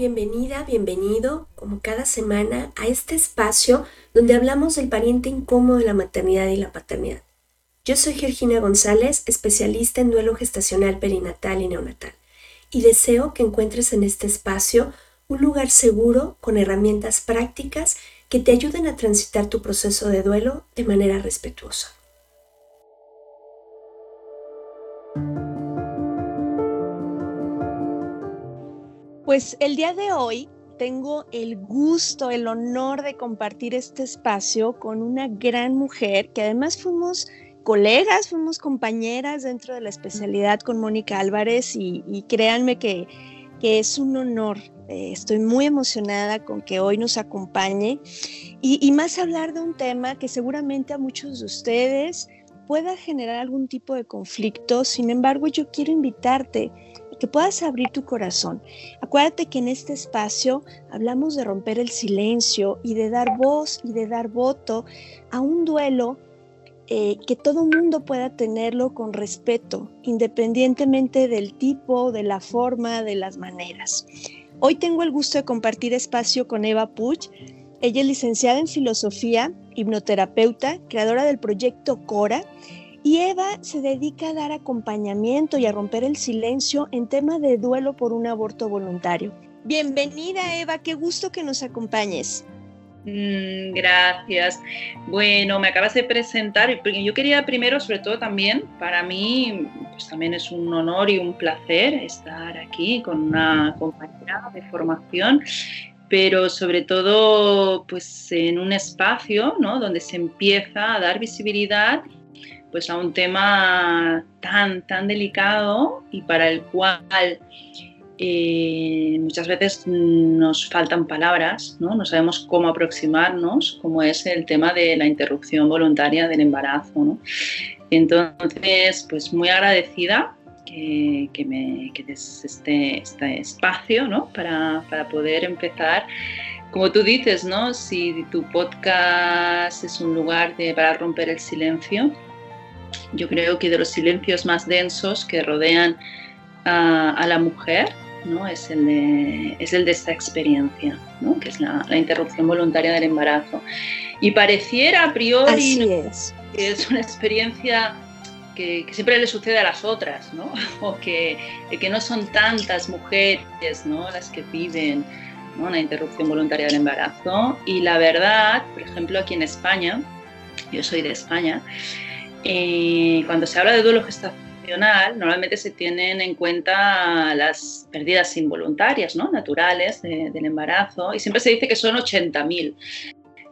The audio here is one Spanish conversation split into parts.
Bienvenida, bienvenido, como cada semana, a este espacio donde hablamos del pariente incómodo de la maternidad y la paternidad. Yo soy Georgina González, especialista en duelo gestacional perinatal y neonatal, y deseo que encuentres en este espacio un lugar seguro con herramientas prácticas que te ayuden a transitar tu proceso de duelo de manera respetuosa. Pues el día de hoy tengo el gusto, el honor de compartir este espacio con una gran mujer que además fuimos colegas, fuimos compañeras dentro de la especialidad con Mónica Álvarez y, créanme que, que es un honor eh, estoy muy emocionada con que hoy nos acompañe y, y más hablar de un tema que seguramente a muchos de ustedes pueda generar algún tipo de conflicto. Sin embargo, yo quiero invitarte que puedas abrir tu corazón. Acuérdate que en este espacio hablamos de romper el silencio y de dar voz y de dar voto a un duelo eh, que todo mundo pueda tenerlo con respeto, independientemente del tipo, de la forma, de las maneras. Hoy tengo el gusto de compartir espacio con Eva Puch. Ella es licenciada en filosofía, hipnoterapeuta, creadora del proyecto Cora. Y Eva se dedica a dar acompañamiento y a romper el silencio en tema de duelo por un aborto voluntario. Bienvenida Eva, qué gusto que nos acompañes. Mm, gracias. Bueno, me acabas de presentar. Yo quería primero, sobre todo también, para mí, pues también es un honor y un placer estar aquí con una compañera de formación, pero sobre todo, pues en un espacio, ¿no? Donde se empieza a dar visibilidad pues a un tema tan, tan delicado y para el cual eh, muchas veces nos faltan palabras, ¿no? no sabemos cómo aproximarnos, como es el tema de la interrupción voluntaria del embarazo. ¿no? Entonces, pues muy agradecida que, que me que des este, este espacio ¿no? para, para, poder empezar. Como tú dices, ¿no? si tu podcast es un lugar de, para romper el silencio, yo creo que de los silencios más densos que rodean a, a la mujer, ¿no? es, el de, es el de esta experiencia, ¿no? que es la, la, interrupción voluntaria del embarazo. Y pareciera a priori es. que es una experiencia que, que, siempre le sucede a las otras, ¿no? o que, que no son tantas mujeres ¿no? las que piden ¿no? una interrupción voluntaria del embarazo. Y la verdad, por ejemplo, aquí en España, yo soy de España, eh, cuando se habla de duelo gestacional, normalmente se tienen en cuenta las pérdidas involuntarias, ¿no? naturales de, del embarazo, y siempre se dice que son 80.000.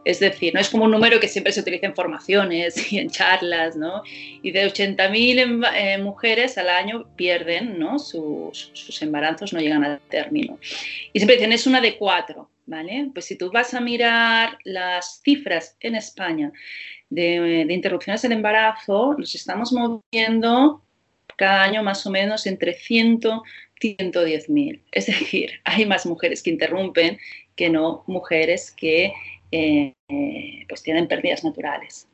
Es decir, no es como un número que siempre se utiliza en formaciones y en charlas, ¿no? Y de 80.000 eh, mujeres al año pierden, ¿no? Sus, sus, embarazos, no llegan al término. Y siempre dicen, es una de cuatro, ¿vale? Pues si tú vas a mirar las cifras en España de, de interrupciones del embarazo, nos estamos moviendo cada año más o menos entre 100 y 110 mil. Es decir, hay más mujeres que interrumpen que no mujeres que eh, pues tienen pérdidas naturales.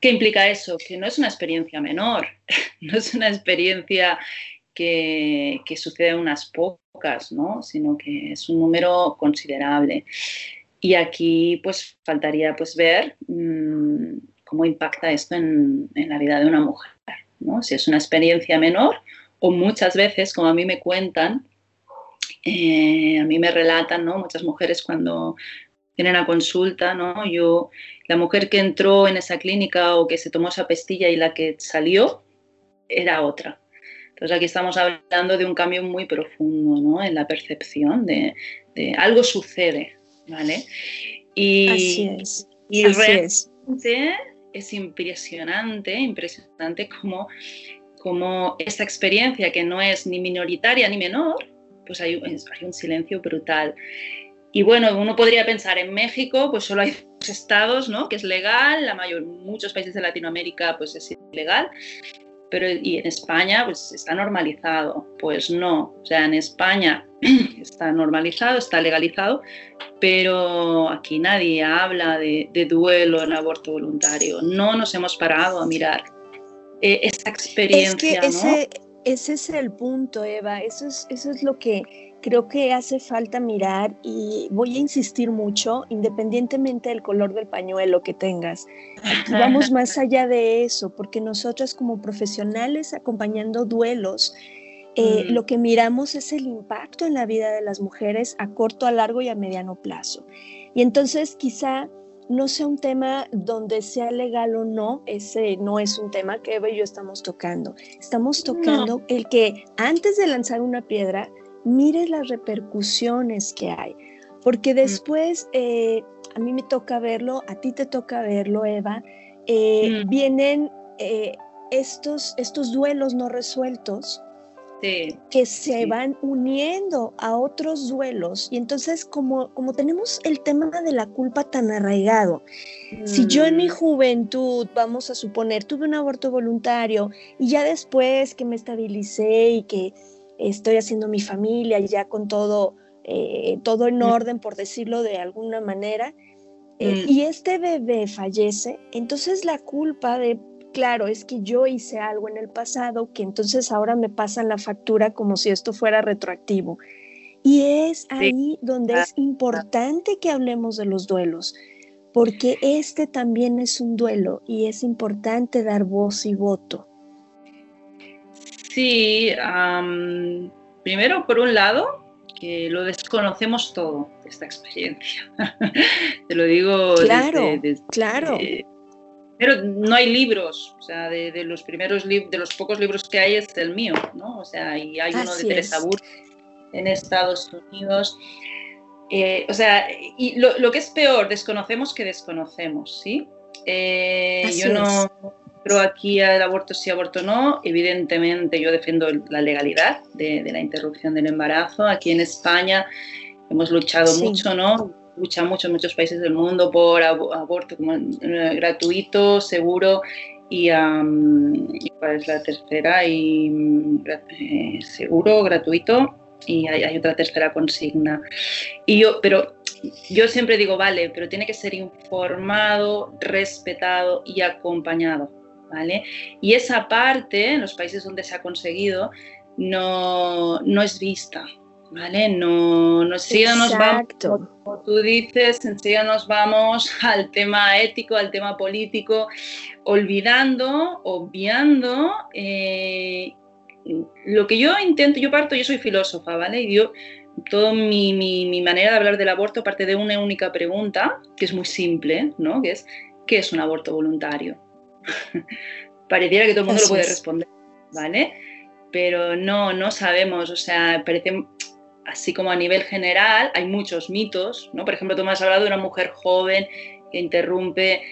¿Qué implica eso? Que no es una experiencia menor, no es una experiencia que, que sucede unas pocas, ¿no? sino que es un número considerable. Y aquí pues faltaría pues ver mmm, cómo impacta esto en, en, la vida de una mujer, ¿no? Si es una experiencia menor o muchas veces, como a mí me cuentan, eh, a mí me relatan, ¿no? Muchas mujeres cuando vienen a consulta, ¿no? Yo, la mujer que entró en esa clínica o que se tomó esa pastilla y la que salió era otra. Entonces aquí estamos hablando de un cambio muy profundo, ¿no? En la percepción de, de algo sucede, ¿vale? Y, Así es. Y Así realmente es. es. impresionante, impresionante como, como esta experiencia que no es ni minoritaria ni menor, pues hay, hay un silencio brutal. Y bueno, uno podría pensar en México, pues solo hay dos estados, ¿no? Que es legal, la mayor, muchos países de Latinoamérica, pues es ilegal, pero y en España, pues está normalizado. Pues no, o sea, en España está normalizado, está legalizado, pero aquí nadie habla de, de duelo en aborto voluntario. No nos hemos parado a mirar eh, esta experiencia, es que ese, ¿no? ese es el punto, Eva. Eso es, eso es lo que creo que hace falta mirar y voy a insistir mucho, independientemente del color del pañuelo que tengas. Aquí vamos más allá de eso, porque nosotras como profesionales acompañando duelos, eh, mm. lo que miramos es el impacto en la vida de las mujeres a corto, a largo y a mediano plazo. Y entonces quizá no sea un tema donde sea legal o no, ese no es un tema que Eva y yo estamos tocando. Estamos tocando no. el que antes de lanzar una piedra, mires las repercusiones que hay, porque después eh, a mí me toca verlo, a ti te toca verlo, Eva, eh, mm. vienen eh, estos, estos duelos no resueltos. Sí, que se sí. van uniendo a otros duelos y entonces como, como tenemos el tema de la culpa tan arraigado, mm. si yo en mi juventud, vamos a suponer, tuve un aborto voluntario y ya después que me estabilicé y que estoy haciendo mi familia ya con todo, eh, todo en orden, por decirlo de alguna manera, eh, mm. y este bebé fallece, entonces la culpa de, claro, es que yo hice algo en el pasado, que entonces ahora me pasan la factura como si esto fuera retroactivo. Y es ahí sí. donde es importante que hablemos de los duelos, porque este también es un duelo y es importante dar voz y voto. Sí, um, primero, por un lado, que lo desconocemos todo, esta experiencia. Te lo digo. Claro, desde, desde, claro. Eh, pero no hay libros, o sea, de, de los primeros libros, de los pocos libros que hay es el mío, ¿no? O sea, y hay uno de Teresa Bur en Estados Unidos. Eh, o sea, y lo, lo, que es peor, desconocemos que desconocemos, ¿sí? Eh, yo no, es pero aquí el aborto sí, aborto no. Evidentemente yo defiendo la legalidad de, de la interrupción del embarazo. Aquí en España hemos luchado sí. mucho, ¿no? Lucha mucho en muchos países del mundo por aborto como, eh, gratuito, seguro y, um, ¿cuál es la tercera? Y eh, seguro, gratuito y hay, hay, otra tercera consigna. Y yo, pero yo siempre digo, vale, pero tiene que ser informado, respetado y acompañado. ¿Vale? Y esa parte, en los países donde se ha conseguido, no, no es vista, ¿vale? No, no enseguida nos vamos, como tú dices, enseguida nos vamos al tema ético, al tema político, olvidando, obviando eh, lo que yo intento, yo parto, yo soy filósofa, ¿vale? Y yo, toda mi, mi, mi, manera de hablar del aborto parte de una única pregunta, que es muy simple, ¿no? Que es, ¿qué es un aborto voluntario? Pareciera que todo el mundo lo puede responder, ¿vale? Pero no, no sabemos, o sea, parece así como a nivel general hay muchos mitos, ¿no? Por ejemplo, tú me has hablado de una mujer joven que interrumpe,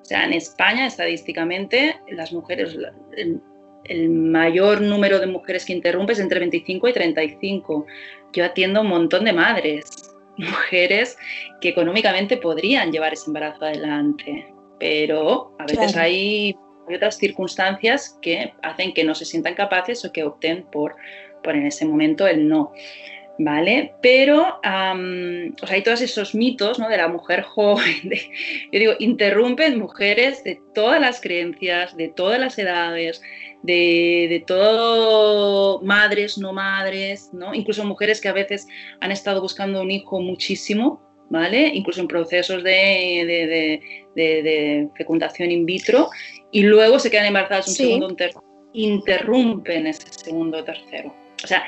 o sea, en España estadísticamente las mujeres, el, el mayor número de mujeres que interrumpe es entre 25 y 35. Yo atiendo un montón de madres, mujeres que económicamente podrían llevar ese embarazo adelante, pero a veces claro. hay hay otras circunstancias que hacen que no se sientan capaces o que opten por, por en ese momento el no. ¿Vale? Pero hay todos esos mitos ¿no? de la mujer joven, yo digo, interrumpen mujeres de todas las creencias, de todas las edades, de, de todo, madres, no madres, ¿no? incluso mujeres que a veces han estado buscando un hijo muchísimo, ¿vale? incluso en procesos de, de fecundación in vitro, y luego se quedan embarazadas un segundo, un tercero, interrumpen ese segundo o tercero. O sea,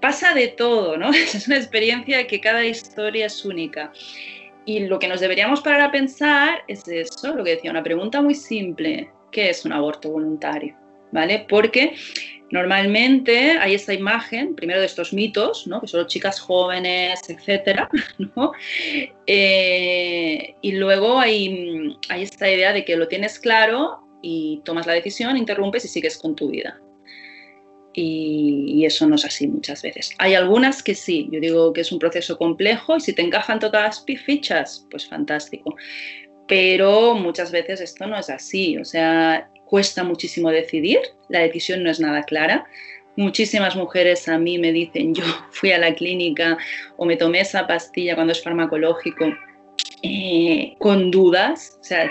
pasa de todo, ¿no? Es una experiencia que cada historia es única. Y lo que nos deberíamos parar a pensar es eso, lo que decía, una pregunta muy simple, ¿qué es un aborto voluntario? ¿Vale? Porque normalmente hay esta imagen, primero de estos mitos, ¿no? que son chicas jóvenes, etcétera, ¿no? Eh, y luego hay, hay esta idea de que lo tienes claro y tomas la decisión, interrumpes y sigues con tu vida y, eso no es así muchas veces. Hay algunas que sí, yo digo que es un proceso complejo y si te encajan todas las fichas, pues fantástico. Pero muchas veces esto no es así, o sea, cuesta muchísimo decidir, la decisión no es nada clara. Muchísimas mujeres a mí me dicen, yo fui a la clínica o me tomé esa pastilla cuando es farmacológico eh, con dudas, o sea,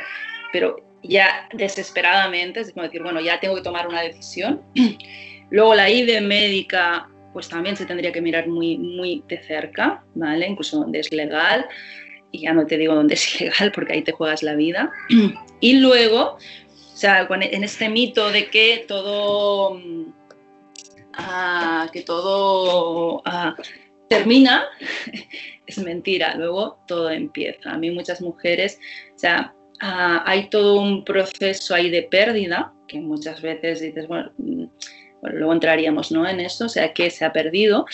pero ya desesperadamente, es como decir, bueno, ya tengo que tomar una decisión. Luego la ID médica, pues también se tendría que mirar muy, muy de cerca, ¿vale? Incluso donde es legal. Y ya no te digo dónde es ilegal porque ahí te juegas la vida. Y luego, o sea, en este mito de que todo, ah, que todo ah, termina, es mentira. Luego todo empieza. A mí muchas mujeres, o sea, ah, hay todo un proceso ahí de pérdida que muchas veces dices, bueno, bueno, luego entraríamos ¿no? en eso, o sea, que se ha perdido.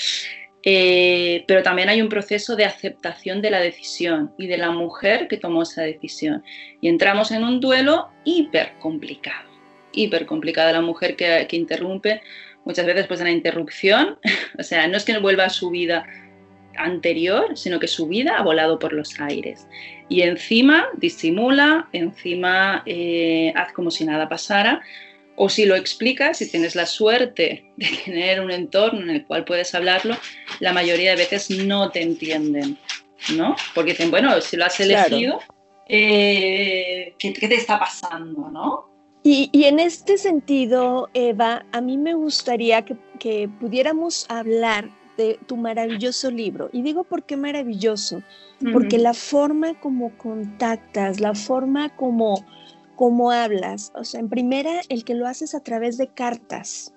Eh, pero también hay un proceso de aceptación de la decisión y de la mujer que tomó esa decisión. Y entramos en un duelo hiper complicado, hiper complicado. La mujer que, que interrumpe muchas veces pues en la interrupción, o sea, no es que vuelva a su vida anterior, sino que su vida ha volado por los aires. Y encima disimula, encima eh, haz como si nada pasara, o si lo explicas, si tienes la suerte de tener un entorno en el cual puedes hablarlo, la mayoría de veces no te entienden, ¿no? Porque dicen, bueno, si lo has elegido, eh, ¿qué, te está pasando, no? Y, en este sentido, Eva, a mí me gustaría que, que pudiéramos hablar de tu maravilloso libro. Y digo por qué maravilloso, porque la forma como contactas, la forma como cómo hablas. O sea, en primera, el que lo haces a través de cartas,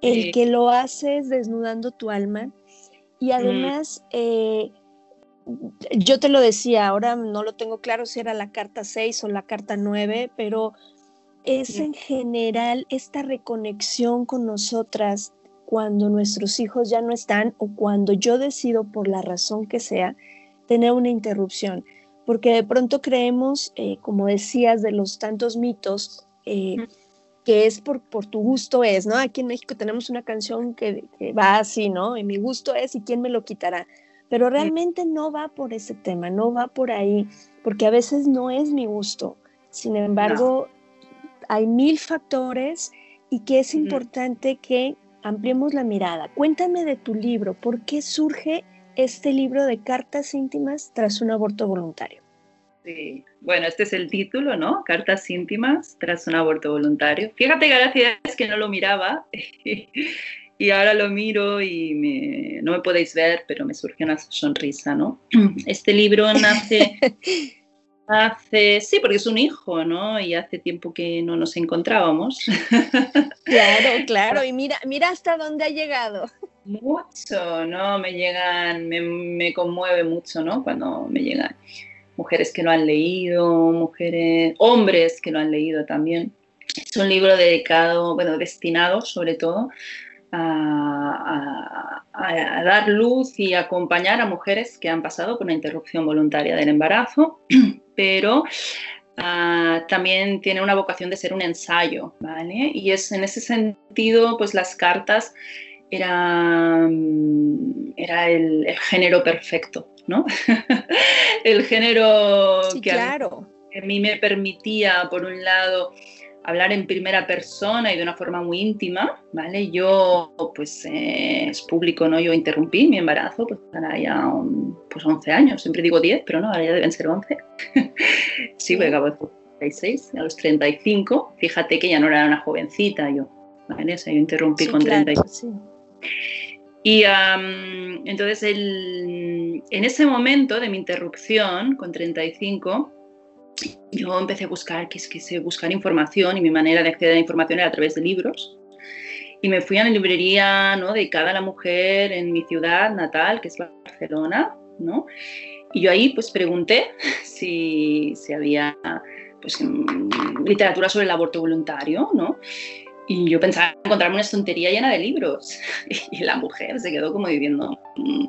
el que lo haces desnudando tu alma y además, eh, yo te lo decía, ahora no lo tengo claro si era la carta 6 o la carta 9, pero es en general esta reconexión con nosotras cuando nuestros hijos ya no están o cuando yo decido por la razón que sea tener una interrupción. Porque de pronto creemos, eh, como decías, de los tantos mitos, eh, que es por, por tu gusto es, ¿no? Aquí en México tenemos una canción que, va así, ¿no? Y mi gusto es y quién me lo quitará. Pero realmente no va por ese tema, no va por ahí, porque a veces no es mi gusto. Sin embargo, hay mil factores y que es importante que ampliemos la mirada. Cuéntame de tu libro, ¿por qué surge este libro de cartas íntimas tras un aborto voluntario. Sí, bueno, este es el título, ¿no? Cartas íntimas tras un aborto voluntario. Fíjate que gracias es que no lo miraba y ahora lo miro y no me podéis ver, pero me surge una sonrisa, ¿no? Este libro nace hace, sí, porque es un hijo, ¿no? Y hace tiempo que no nos encontrábamos. Claro, claro, y mira, mira hasta dónde ha llegado. Mucho, ¿no? Me llegan, me, conmueve mucho, ¿no? Cuando me llegan mujeres que lo han leído, mujeres, hombres que lo han leído también. Es un libro dedicado, bueno, destinado sobre todo a, dar luz y acompañar a mujeres que han pasado por una interrupción voluntaria del embarazo, pero ah, también tiene una vocación de ser un ensayo, ¿vale? Y es en ese sentido, pues las cartas era, mm, era el, género perfecto, ¿no? el género que, a mí, me permitía, por un lado, hablar en primera persona y de una forma muy íntima, ¿vale? Yo, pues, eh, es público, ¿no? Yo interrumpí mi embarazo, pues, ahora ya pues 11 años, siempre digo 10, pero no, ahora ya deben ser 11. sí, porque acabo de 36, a los 35, fíjate que ya no era una jovencita yo, ¿vale? O sea, yo interrumpí con 35. Y entonces, el, en ese momento de mi interrupción, con 35, yo empecé a buscar, que sé, buscar información y mi manera de acceder a la información era a través de libros. Y me fui a la librería ¿no? dedicada a la mujer en mi ciudad natal, que es Barcelona, ¿no? Y yo ahí pues pregunté si, si había pues, mm, literatura sobre el aborto voluntario, ¿no? Y yo pensaba encontrarme una estantería llena de libros. Y la mujer se quedó como diciendo, mm,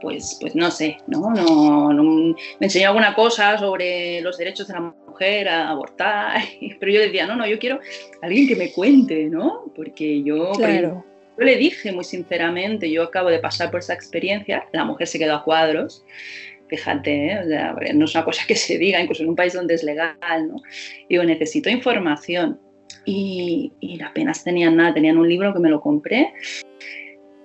pues, pues no sé, ¿no? No, me enseñó alguna cosa sobre los derechos de la mujer a abortar, pero yo decía, no, no, yo quiero alguien que me cuente, ¿no? Porque yo, yo le dije muy sinceramente, yo acabo de pasar por esa experiencia, la mujer se quedó a cuadros, fíjate, ¿eh? no es una cosa que se diga, incluso en un país donde es legal, ¿no? Digo, necesito información. Y, y apenas tenían nada, tenían un libro que me lo compré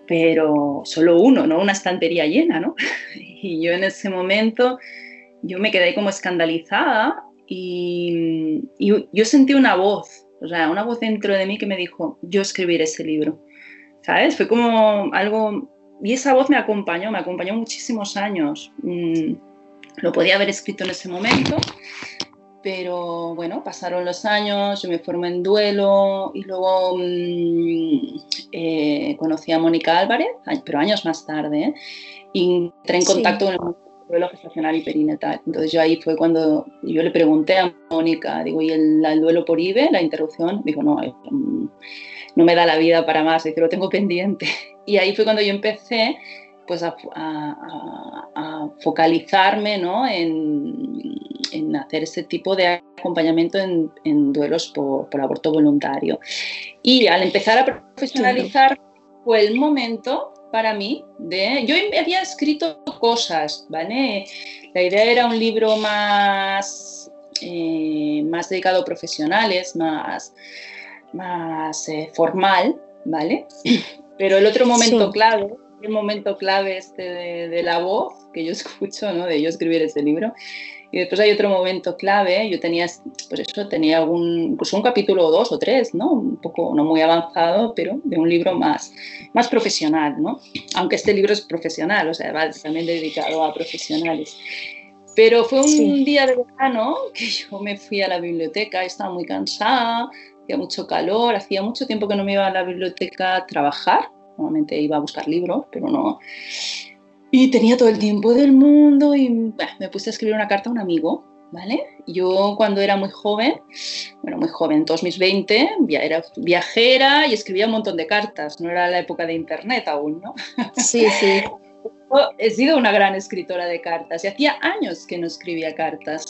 pero solo uno, no una estantería llena, ¿no? Y yo en ese momento, yo me quedé como escandalizada y, yo sentí una voz, o sea, una voz dentro de mí que me dijo, yo escribiré ese libro, ¿sabes? Fue como algo, y esa voz me acompañó, me acompañó muchísimos años. Mm, lo podía haber escrito en ese momento, pero bueno, pasaron los años, yo me formé en duelo y luego mm, eh, conocí a Mónica Álvarez, pero años más tarde, ¿eh? y entré en contacto con el duelo gestacional y perinatal. Entonces yo ahí fue cuando yo le pregunté a Mónica, digo, ¿y el, duelo por IVE, la interrupción? Dijo, no, mm, no me da la vida para más, dice, lo tengo pendiente. Y ahí fue cuando yo empecé pues a, focalizarme ¿no? en, en, hacer ese tipo de acompañamiento en, duelos por, aborto voluntario. Y al empezar a profesionalizar fue el momento para mí de... Yo había escrito cosas, ¿vale? La idea era un libro más, eh, más dedicado a profesionales, más, más eh, formal, ¿vale? Pero el otro momento clave el momento clave este de, la voz que yo escucho, ¿no? De yo escribir ese libro. Y después hay otro momento clave, yo tenía, pues eso, tenía algún, incluso un capítulo o dos o tres, ¿no? Un poco, no muy avanzado, pero de un libro más, más profesional, ¿no? Aunque este libro es profesional, o sea, va también dedicado a profesionales. Pero fue un día de verano que yo me fui a la biblioteca, estaba muy cansada, hacía mucho calor, hacía mucho tiempo que no me iba a la biblioteca a trabajar, Normalmente iba a buscar libros, pero no. Y tenía todo el tiempo del mundo y me puse a escribir una carta a un amigo, ¿vale? Yo cuando era muy joven, bueno, muy joven, todos mis 20, ya era viajera y escribía un montón de cartas. No era la época de internet aún, ¿no? Sí, sí. He sido una gran escritora de cartas y hacía años que no escribía cartas.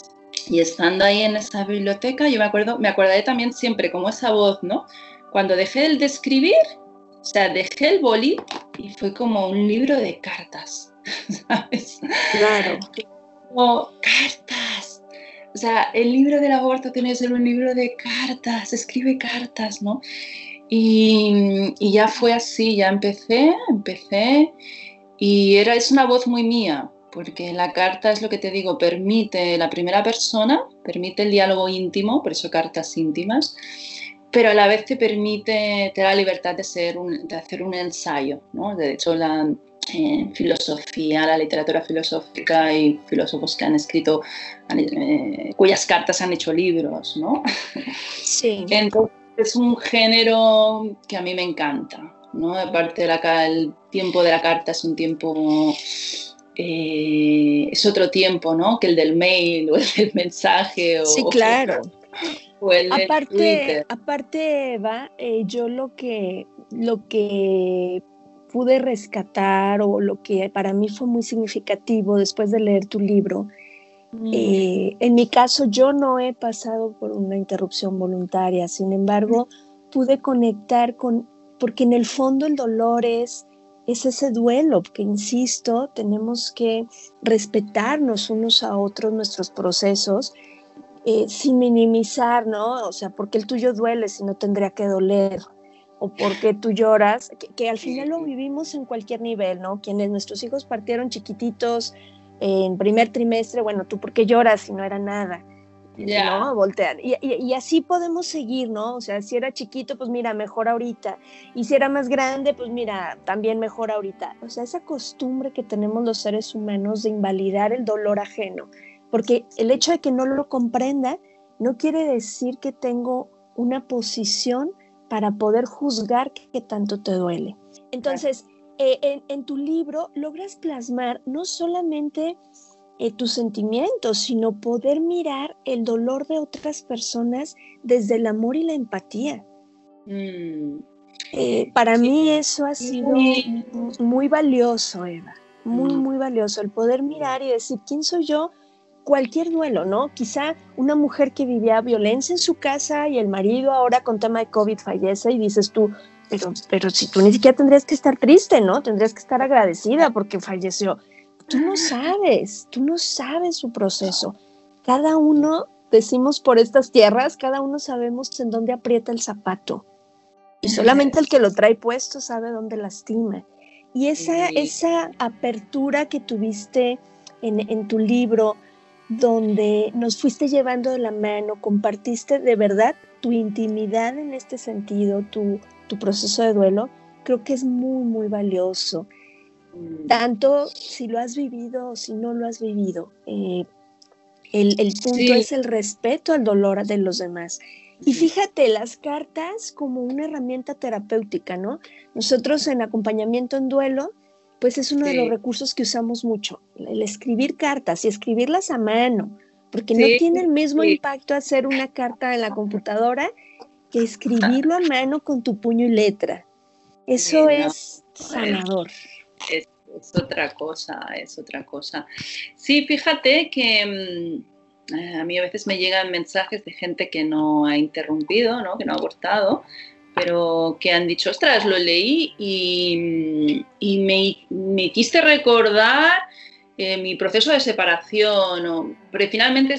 Y estando ahí en esa biblioteca, yo me acuerdo, me acordaré también siempre como esa voz, ¿no? Cuando dejé el de escribir, o sea, dejé el boli y fue como un libro de cartas, ¿sabes? Claro. Como cartas. O sea, el libro del aborto tiene que ser un libro de cartas, escribe cartas, ¿no? Y, ya fue así, ya empecé, empecé y era, es una voz muy mía, porque la carta es lo que te digo, permite la primera persona, permite el diálogo íntimo, por eso cartas íntimas, pero a la vez te permite, te da la libertad de, ser de hacer un ensayo. ¿no? De hecho, la eh, filosofía, la literatura filosófica y filósofos que han escrito, eh, cuyas cartas han hecho libros. ¿no? Sí. Entonces, es un género que a mí me encanta. ¿no? Aparte, de la, el tiempo de la carta es un tiempo eh, es otro tiempo, ¿no? Que el del mail o el del mensaje. O, sí, claro aparte, aparte, Eva, eh, yo lo que, lo que pude rescatar o lo que para mí fue muy significativo después de leer tu libro, mm. eh, en mi caso yo no he pasado por una interrupción voluntaria, sin embargo, pude conectar con, porque en el fondo el dolor es, es ese duelo, que insisto, tenemos que respetarnos unos a otros nuestros procesos eh, sin minimizar, ¿no? O sea, porque el tuyo duele si no tendría que doler, o porque tú lloras, que, al final lo vivimos en cualquier nivel, ¿no? Quienes nuestros hijos partieron chiquititos en primer trimestre, bueno, tú por qué lloras si no era nada. ¿no? Voltean. Y, así podemos seguir, ¿no? O sea, si era chiquito, pues mira, mejor ahorita. Y si era más grande, pues mira, también mejor ahorita. O sea, esa costumbre que tenemos los seres humanos de invalidar el dolor ajeno. Porque el hecho de que no lo comprenda no quiere decir que tengo una posición para poder juzgar que, tanto te duele. Entonces, eh, en, en tu libro logras plasmar no solamente eh, tus sentimientos, sino poder mirar el dolor de otras personas desde el amor y la empatía. Mm. Eh, para mí eso ha sido muy valioso, Eva, muy, mm. muy valioso, el poder mirar y decir, ¿quién soy yo? Cualquier duelo, ¿no? Quizá una mujer que vivía violencia en su casa y el marido ahora con tema de COVID fallece y dices tú, pero, pero si tú ni siquiera tendrías que estar triste, ¿no? Tendrías que estar agradecida porque falleció tú no sabes, tú no sabes su proceso. Cada uno, decimos por estas tierras, cada uno sabemos en dónde aprieta el zapato. Y solamente el que lo trae puesto sabe dónde lastima. Y esa, esa apertura que tuviste en, tu libro, donde nos fuiste llevando de la mano, compartiste de verdad tu intimidad en este sentido, tu, tu proceso de duelo, creo que es muy, muy valioso. Mm. tanto si lo has vivido o si no lo has vivido. Eh, el, punto es el respeto al dolor de los demás. Y fíjate, las cartas como una herramienta terapéutica, ¿no? Nosotros en acompañamiento en duelo, pues es uno de los recursos que usamos mucho, el escribir cartas y escribirlas a mano, porque no tiene el mismo impacto hacer una carta en la computadora que escribirlo a mano con tu puño y letra. Eso es sanador es, otra cosa, es otra cosa. Sí, fíjate que mm, eh, a mí a veces me llegan mensajes de gente que no ha interrumpido, ¿no? que no ha abortado, pero que han dicho, ostras, lo leí y, y me, me quiste recordar eh, mi proceso de separación, pero finalmente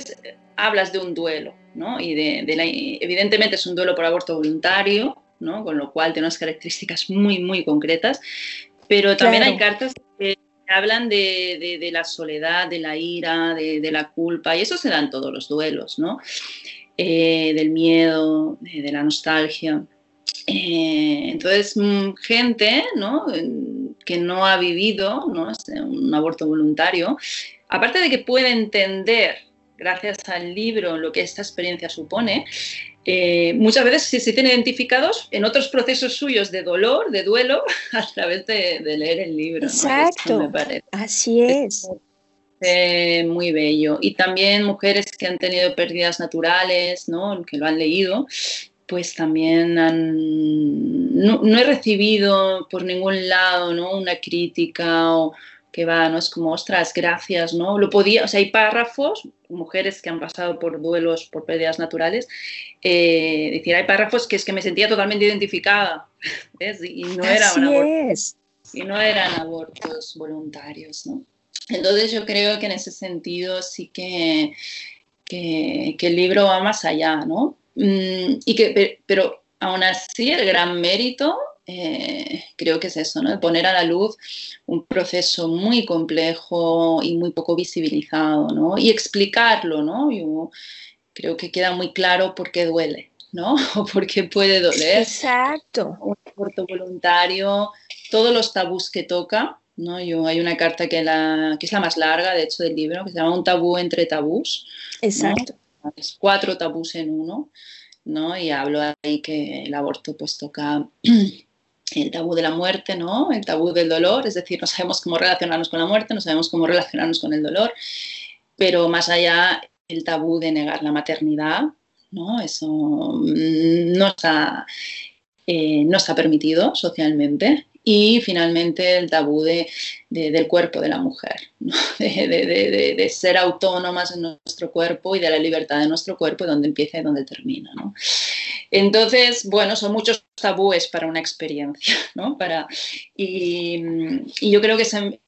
hablas de un duelo, ¿no? Y de, evidentemente es un duelo por aborto voluntario, ¿no? Con lo cual tiene unas características muy, muy concretas, pero también hay cartas que hablan de, la soledad, de la ira, de, la culpa, y eso se dan todos los duelos, ¿no? Eh, del miedo, de, la nostalgia. Eh, entonces, mm, gente ¿no? que no ha vivido ¿no? un aborto voluntario, aparte de que puede entender, gracias al libro, lo que esta experiencia supone, eh, muchas veces se sienten identificados en otros procesos suyos de dolor, de duelo, a través de, leer el libro. Exacto, así es. muy bello. Y también mujeres que han tenido pérdidas naturales, ¿no? que lo han leído, pues también han... No, no he recibido por ningún lado ¿no? una crítica o que va, ¿no? Es como, ostras, gracias, ¿no? Lo podía, o sea, hay párrafos, mujeres que han pasado por duelos, por pérdidas naturales, eh, decir, hay párrafos que es que me sentía totalmente identificada, ¿ves? Y no, era y no eran abortos voluntarios, ¿no? Entonces yo creo que en ese sentido sí que, que, el libro va más allá, ¿no? Mm, y que, pero aún así el gran mérito eh, creo que es eso, ¿no? De poner a la luz un proceso muy complejo y muy poco visibilizado, ¿no? Y explicarlo, ¿no? Yo creo que queda muy claro por qué duele, ¿no? O por qué puede doler. Exacto. Un aborto voluntario, todos los tabús que toca, ¿no? Yo, hay una carta que, la, que es la más larga, de hecho, del libro, que se llama Un tabú entre tabús. Exacto. Cuatro tabús en uno, ¿no? Y hablo ahí que el aborto pues toca el tabú de la muerte, ¿no? El tabú del dolor, es decir, no sabemos cómo relacionarnos con la muerte, no sabemos cómo relacionarnos con el dolor, pero más allá el tabú de negar la maternidad, ¿no? Eso mm, no está, eh, no está permitido socialmente y finalmente el tabú de, del cuerpo de la mujer, de, ser autónomas en nuestro cuerpo y de la libertad de nuestro cuerpo, donde empieza y donde termina. Entonces, bueno, son muchos tabúes para una experiencia, ¿no? Para, y, yo creo que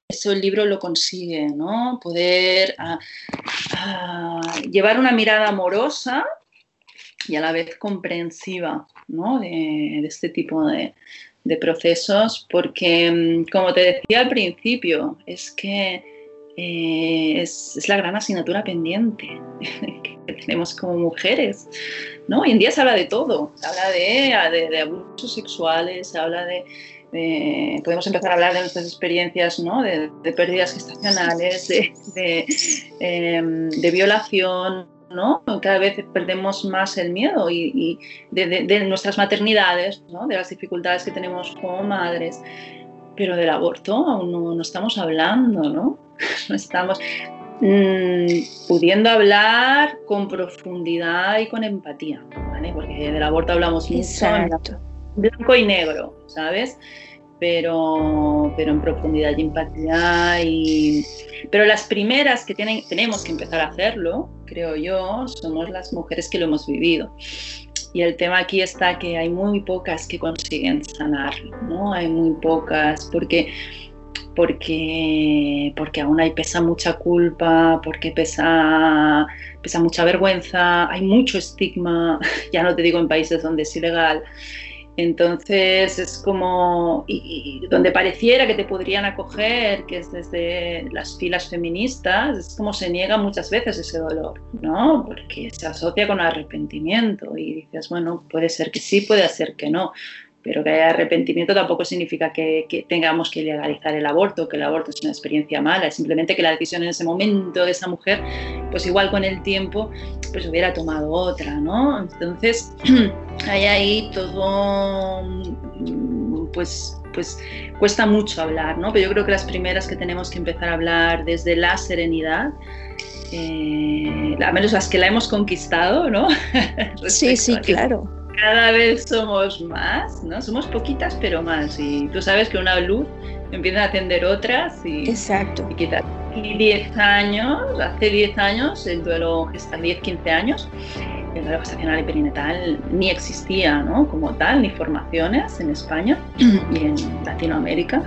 eso el libro lo consigue, ¿no? Poder llevar una mirada amorosa y a la vez comprensiva, ¿no? De, este tipo de, procesos, porque, mm, como te decía al principio, es que eh, es, la gran asignatura pendiente que tenemos como mujeres, ¿no? Hoy en día se habla de todo, se habla de, de abusos sexuales, se habla de podemos empezar a hablar de nuestras experiencias ¿no? de, pérdidas gestacionales, de, em, de, violación, ¿no? Cada vez perdemos más el miedo y, de, nuestras maternidades, ¿no? de las dificultades que tenemos como madres, pero del aborto aún no, estamos hablando, ¿no? No estamos mm, pudiendo hablar con profundidad y con empatía, ¿vale? Porque del aborto hablamos mucho blanco y negro, ¿sabes? Pero, pero en profundidad y empatía. Y... Pero las primeras que tienen, tenemos que empezar a hacerlo, creo yo, somos las mujeres que lo hemos vivido. Y el tema aquí está que hay muy pocas que consiguen sanarlo, ¿no? Hay muy pocas, porque porque, porque aún hay pesa mucha culpa, porque pesa, pesa mucha vergüenza, hay mucho estigma, ya no te digo en países donde es ilegal, entonces es como, y, donde pareciera que te podrían acoger, que es desde las filas feministas, es como se niega muchas veces ese dolor, ¿no? Porque se asocia con arrepentimiento y dices, bueno, puede ser que sí, puede ser que no pero que haya arrepentimiento tampoco significa que, tengamos que legalizar el aborto, que el aborto es una experiencia mala, es simplemente que la decisión en ese momento de esa mujer, pues igual con el tiempo, pues hubiera tomado otra, ¿no? Entonces, hay ahí todo, mm, pues, pues cuesta mucho hablar, ¿no? Pero yo creo que las primeras que tenemos que empezar a hablar desde la serenidad, eh, al menos las que la hemos conquistado, ¿no? sí, sí, claro cada vez somos más, ¿no? Somos poquitas, pero más. Y tú sabes que una luz empieza a encender otras y, Exacto. y. Y 10 años, hace 10 años, el duelo gestacional, 10, 15 años, el duelo gestacional y perinatal ni existía, ¿no? Como tal, ni formaciones en España y en Latinoamérica.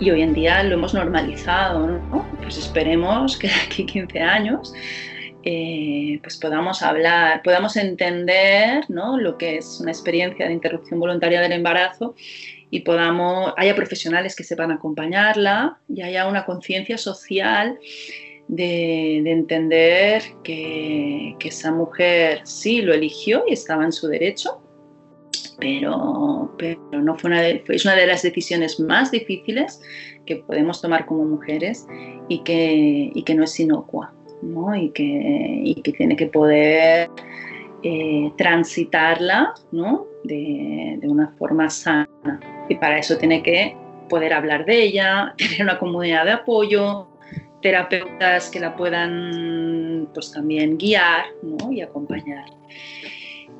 Y hoy en día lo hemos normalizado, ¿no? Pues esperemos que de aquí 15 años eh, pues podamos hablar, podamos entender ¿no? lo que es una experiencia de interrupción voluntaria del embarazo y podamos, haya profesionales que sepan acompañarla y haya una conciencia social de, entender que, esa mujer sí lo eligió y estaba en su derecho, pero, pero no fue una es una de las decisiones más difíciles que podemos tomar como mujeres y que, y que no es inocua y, que, que tiene que poder eh, transitarla de, una forma sana. Y para eso tiene que poder hablar de ella, tener una comunidad de apoyo, terapeutas que la puedan pues también guiar y acompañar.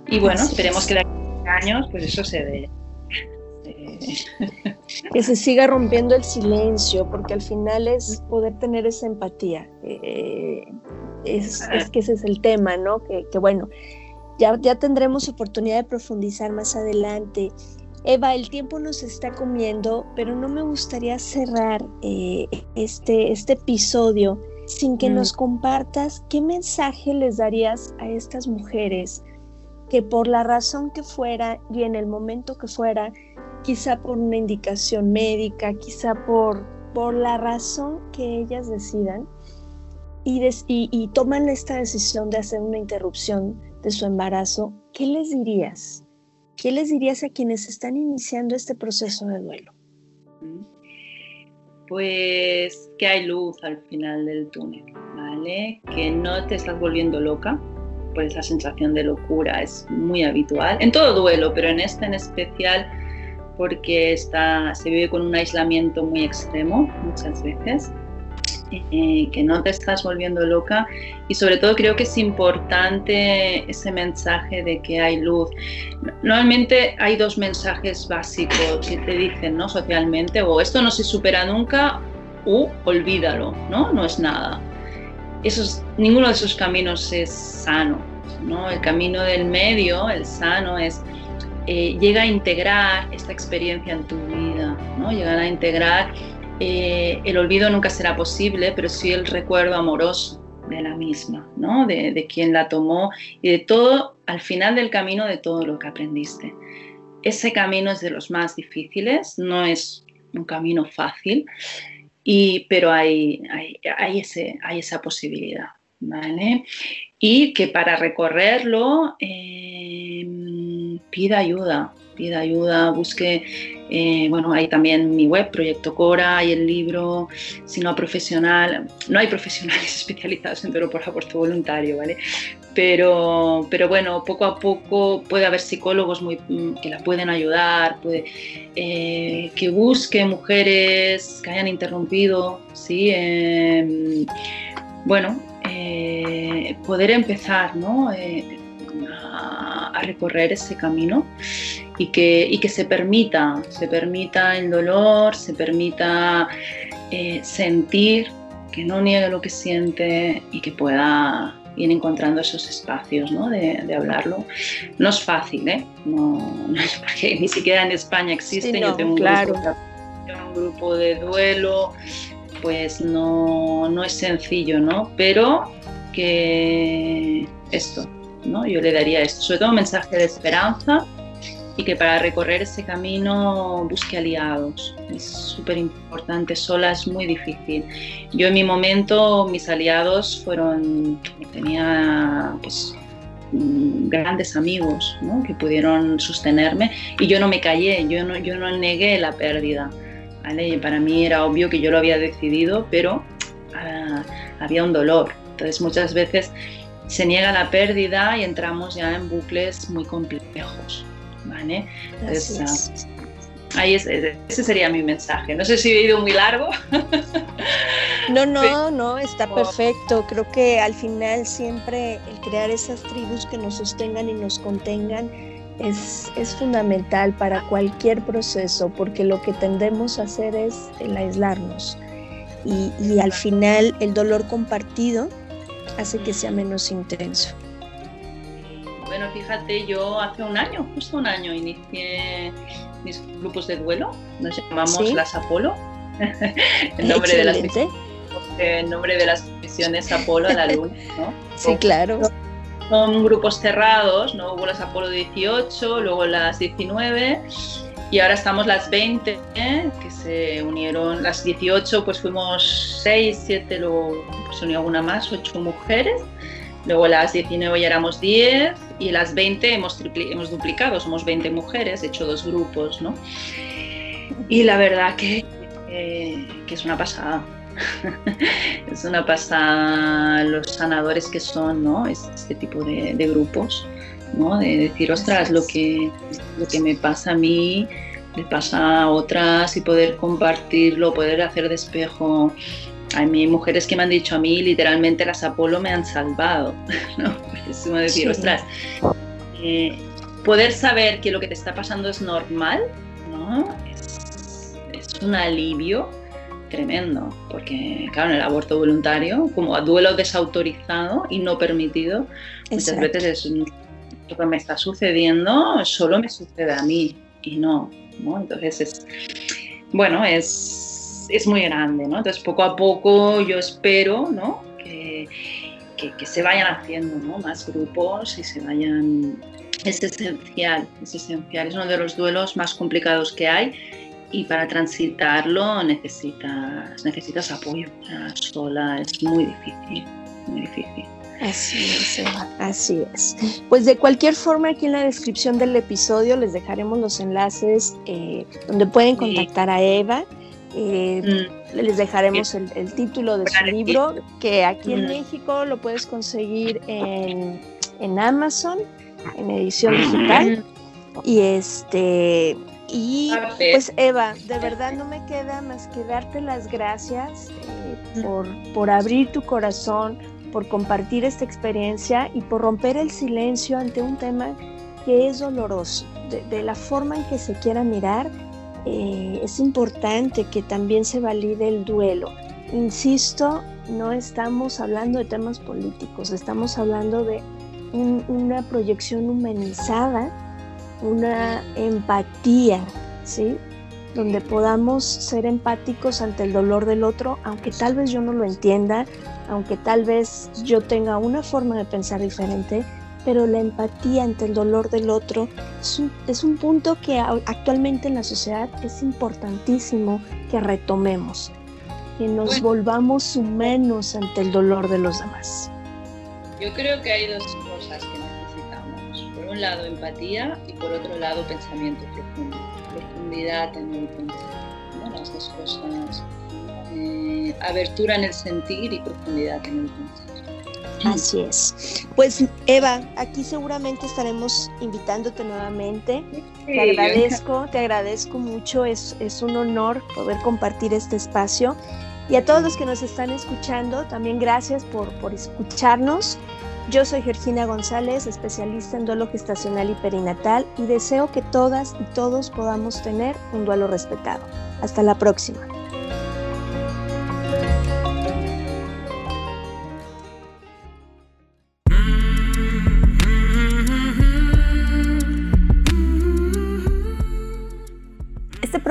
Y bueno, esperemos que de aquí a años pues eso se dé. Que se siga rompiendo el silencio, porque al final es poder tener esa empatía. Eh, es, que ese es el tema, ¿no? Que, bueno, ya, ya tendremos oportunidad de profundizar más adelante. Eva, el tiempo nos está comiendo, pero no me gustaría cerrar eh, este, este episodio sin que mm. nos compartas qué mensaje les darías a estas mujeres que por la razón que fuera y en el momento que fuera, quizá por una indicación médica, quizá por, por la razón que ellas decidan, y, y, toman esta decisión de hacer una interrupción de su embarazo, ¿qué les dirías? ¿Qué les dirías a quienes están iniciando este proceso de duelo? Pues que hay luz al final del túnel, ¿vale? Que no te estás volviendo loca, pues esa sensación de locura es muy habitual, en todo duelo, pero en este en especial porque está, se vive con un aislamiento muy extremo muchas veces, eh, que no te estás volviendo loca y sobre todo creo que es importante ese mensaje de que hay luz. Normalmente hay dos mensajes básicos que te dicen ¿no? socialmente o esto no se supera nunca o olvídalo, ¿no? no es nada. Esos, ninguno de esos caminos es sano. ¿no? El camino del medio, el sano, es eh, llega a integrar esta experiencia en tu vida, ¿no? llegar a integrar eh, el olvido nunca será posible, pero sí el recuerdo amoroso de la misma, ¿no? De, de quien la tomó y de todo, al final del camino, de todo lo que aprendiste. Ese camino es de los más difíciles, no es un camino fácil, y, pero hay, hay, hay, ese, hay esa posibilidad. ¿vale? Y que para recorrerlo eh, pida ayuda, pida ayuda, busque, eh, bueno, hay también mi web, Proyecto Cora, hay el libro Sino Profesional, no hay profesionales especializados en por aborto voluntario, ¿vale? Pero, pero bueno, poco a poco puede haber psicólogos muy, que la pueden ayudar, puede, eh, que busque mujeres que hayan interrumpido, ¿sí? Em, bueno, eh, poder empezar ¿no? Recorrer ese camino y que, y que se permita, se permita el dolor, se permita eh, sentir, que no niegue lo que siente y que pueda ir encontrando esos espacios ¿no? de, hablarlo. No es fácil, ¿eh? No, es porque ni siquiera en España existe. Yo tengo un, grupo, un grupo de duelo, pues no, no es sencillo, ¿no? Pero que esto, ¿no? Yo le daría esto, sobre todo un mensaje de esperanza y que para recorrer ese camino busque aliados. Es súper importante, sola es muy difícil. Yo en mi momento, mis aliados fueron, tenía pues mm, grandes amigos que pudieron sostenerme y yo no me callé, yo no, yo no negué la pérdida. ¿vale? Para mí era obvio que yo lo había decidido, pero ah, había un dolor. Entonces muchas veces se niega la pérdida y entramos ya en bucles muy complejos. ¿vale? Entonces, ah, ahí es, ese sería mi mensaje. No sé si he ido muy largo. No, no, no, está perfecto. Creo que al final siempre el crear esas tribus que nos sostengan y nos contengan es, es, fundamental para cualquier proceso, porque lo que tendemos a hacer es el aislarnos. Y, y al final el dolor compartido hace que sea menos intenso. Bueno, fíjate, yo hace un año, justo un año, inicié mis grupos de duelo, nos llamamos las Apolo, el nombre de las el nombre de las misiones Apolo a la luna, ¿no? Sí, claro son grupos cerrados, ¿no? Hubo las Apolo 18, luego las 19 y ahora estamos las 20 ¿eh? que se unieron, las 18 pues fuimos 6, 7, luego pues, se unió alguna más, 8 mujeres, luego las 19 ya éramos 10 y las 20 hemos, hemos duplicado, somos 20 mujeres, he hecho dos grupos, ¿no? Y la verdad que, que es una pasada. es una pasada los sanadores que son, ¿no? Este tipo de, grupos, ¿no? De decir, ostras, lo que, lo que me pasa a mí, me pasa a otras y poder compartirlo, poder hacer despejo. Hay mujeres que me han dicho a mí, literalmente las Apolo me han salvado, ¿no? Es como decir, ostras, eh, poder saber que lo que te está pasando es normal, ¿no? Es, es un alivio tremendo, porque claro, en el aborto voluntario, como duelo desautorizado y no permitido, muchas veces es lo que me está sucediendo solo me sucede a mí y no, ¿no? Entonces es, bueno, es, es muy grande, ¿no? Entonces poco a poco yo espero, ¿no? Que, que, se vayan haciendo, ¿no? Más grupos y se vayan... Es esencial, es esencial, es uno de los duelos más complicados que hay y para transitarlo necesitas, necesitas apoyo. sola es muy difícil, muy difícil. Así es, así es. Pues de cualquier forma, aquí en la descripción del episodio les dejaremos los enlaces eh, donde pueden contactar a Eva. Eh, mm. Les dejaremos el, título de su libro, que aquí en mm. México lo puedes conseguir en, en Amazon, en edición digital. Y este y pues Eva, de verdad no me queda más que darte las gracias eh, por, por abrir tu corazón, por compartir esta experiencia y por romper el silencio ante un tema que es doloroso. De, la forma en que se quiera mirar, eh, es importante que también se valide el duelo. Insisto, no estamos hablando de temas políticos, estamos hablando de una proyección humanizada una empatía, ¿sí? Donde podamos ser empáticos ante el dolor del otro, aunque tal vez yo no lo entienda, aunque tal vez yo tenga una forma de pensar diferente, pero la empatía ante el dolor del otro es un, punto que actualmente en la sociedad es importantísimo que retomemos, que nos volvamos humanos ante el dolor de los demás. Yo creo que hay dos cosas que necesitamos. Por un lado empatía y por otro lado pensamiento profundo, profundidad en el pensamiento, las dos cosas. Eh, abertura en el sentir y profundidad en el pensamiento. Así es. Pues Eva, aquí seguramente estaremos invitándote nuevamente. te agradezco, te agradezco mucho, es, es un honor poder compartir este espacio. Y a todos los que nos están escuchando, también gracias por, por escucharnos. Yo soy Georgina González, especialista en duelo gestacional y perinatal, y deseo que todas y todos podamos tener un duelo respetado. Hasta la próxima.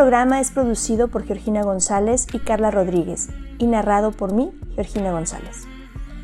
programa es producido por Georgina González y Carla Rodríguez y narrado por mí, Georgina González.